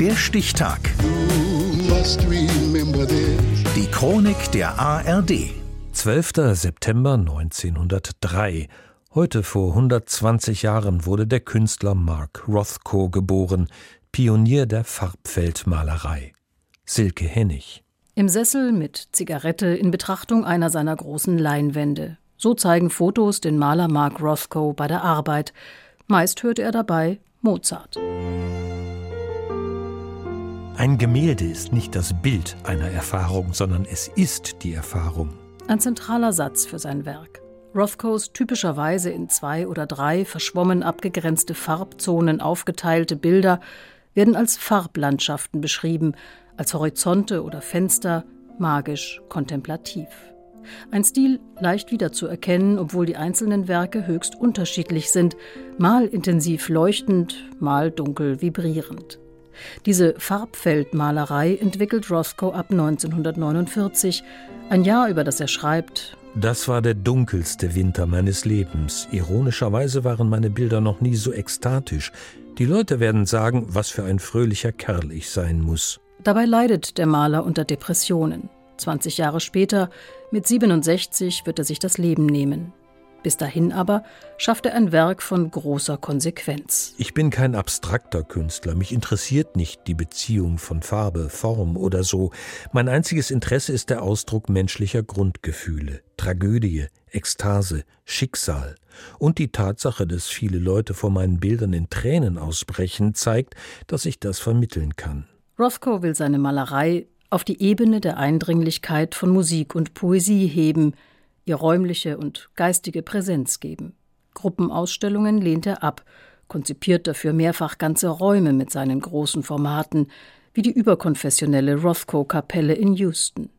Der Stichtag. Die Chronik der ARD. 12. September 1903. Heute vor 120 Jahren wurde der Künstler Mark Rothko geboren, Pionier der Farbfeldmalerei. Silke Hennig. Im Sessel mit Zigarette in Betrachtung einer seiner großen Leinwände. So zeigen Fotos den Maler Mark Rothko bei der Arbeit. Meist hörte er dabei Mozart. Ein Gemälde ist nicht das Bild einer Erfahrung, sondern es ist die Erfahrung. Ein zentraler Satz für sein Werk. Rothkos typischerweise in zwei oder drei verschwommen abgegrenzte Farbzonen aufgeteilte Bilder werden als Farblandschaften beschrieben, als Horizonte oder Fenster, magisch kontemplativ. Ein Stil leicht wiederzuerkennen, obwohl die einzelnen Werke höchst unterschiedlich sind, mal intensiv leuchtend, mal dunkel vibrierend. Diese Farbfeldmalerei entwickelt Rothko ab 1949, ein Jahr über das er schreibt. Das war der dunkelste Winter meines Lebens. Ironischerweise waren meine Bilder noch nie so ekstatisch. Die Leute werden sagen, was für ein fröhlicher Kerl ich sein muss. Dabei leidet der Maler unter Depressionen. 20 Jahre später, mit 67, wird er sich das Leben nehmen. Bis dahin aber schafft er ein Werk von großer Konsequenz. Ich bin kein abstrakter Künstler, mich interessiert nicht die Beziehung von Farbe, Form oder so. Mein einziges Interesse ist der Ausdruck menschlicher Grundgefühle, Tragödie, Ekstase, Schicksal. Und die Tatsache, dass viele Leute vor meinen Bildern in Tränen ausbrechen, zeigt, dass ich das vermitteln kann. Rothko will seine Malerei auf die Ebene der Eindringlichkeit von Musik und Poesie heben, ihr räumliche und geistige Präsenz geben. Gruppenausstellungen lehnt er ab, konzipiert dafür mehrfach ganze Räume mit seinen großen Formaten, wie die überkonfessionelle Rothko-Kapelle in Houston.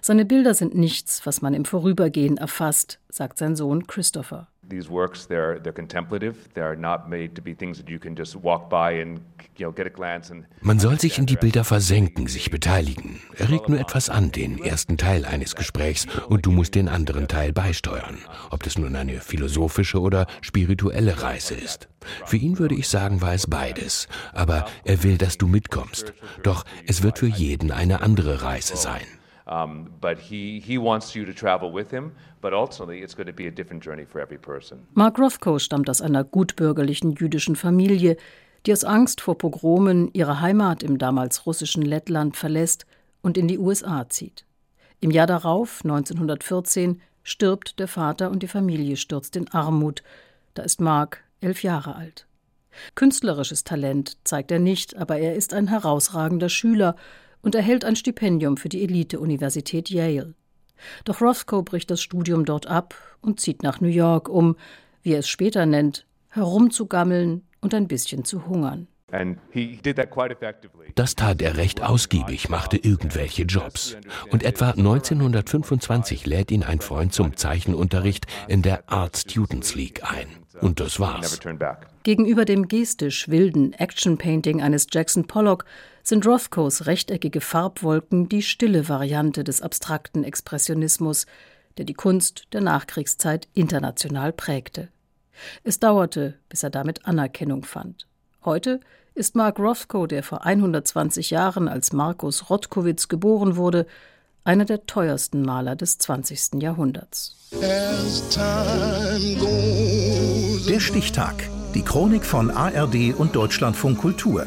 Seine Bilder sind nichts, was man im Vorübergehen erfasst, sagt sein Sohn Christopher. These works, they're, they're contemplative. They're not made to be things that you can just walk by and you know, get a glance and Man soll sich in die Bilder versenken, sich beteiligen. Er regt nur etwas an, den ersten Teil eines Gesprächs, und du musst den anderen Teil beisteuern, ob das nun eine philosophische oder spirituelle Reise ist. Für ihn würde ich sagen, war es beides, aber er will, dass du mitkommst. Doch es wird für jeden eine andere Reise sein. Um, but he, he wants you to travel with him, but ultimately it's going to be a different journey for every person. Mark Rothko stammt aus einer gutbürgerlichen jüdischen Familie, die aus Angst vor Pogromen ihre Heimat im damals russischen Lettland verlässt und in die USA zieht. Im Jahr darauf, 1914, stirbt der Vater und die Familie stürzt in Armut. Da ist Mark elf Jahre alt. Künstlerisches Talent zeigt er nicht, aber er ist ein herausragender Schüler und erhält ein Stipendium für die Elite-Universität Yale. Doch Rothko bricht das Studium dort ab und zieht nach New York, um, wie er es später nennt, herumzugammeln und ein bisschen zu hungern. Das tat er recht ausgiebig, machte irgendwelche Jobs. Und etwa 1925 lädt ihn ein Freund zum Zeichenunterricht in der Art Students League ein. Und das war's. Gegenüber dem gestisch wilden Action-Painting eines Jackson Pollock sind Rothkos rechteckige Farbwolken die stille Variante des abstrakten Expressionismus, der die Kunst der Nachkriegszeit international prägte. Es dauerte, bis er damit Anerkennung fand. Heute ist Mark Rothko, der vor 120 Jahren als Markus Rotkowitz geboren wurde, einer der teuersten Maler des 20. Jahrhunderts. Der Stichtag. Die Chronik von ARD und Deutschlandfunk Kultur.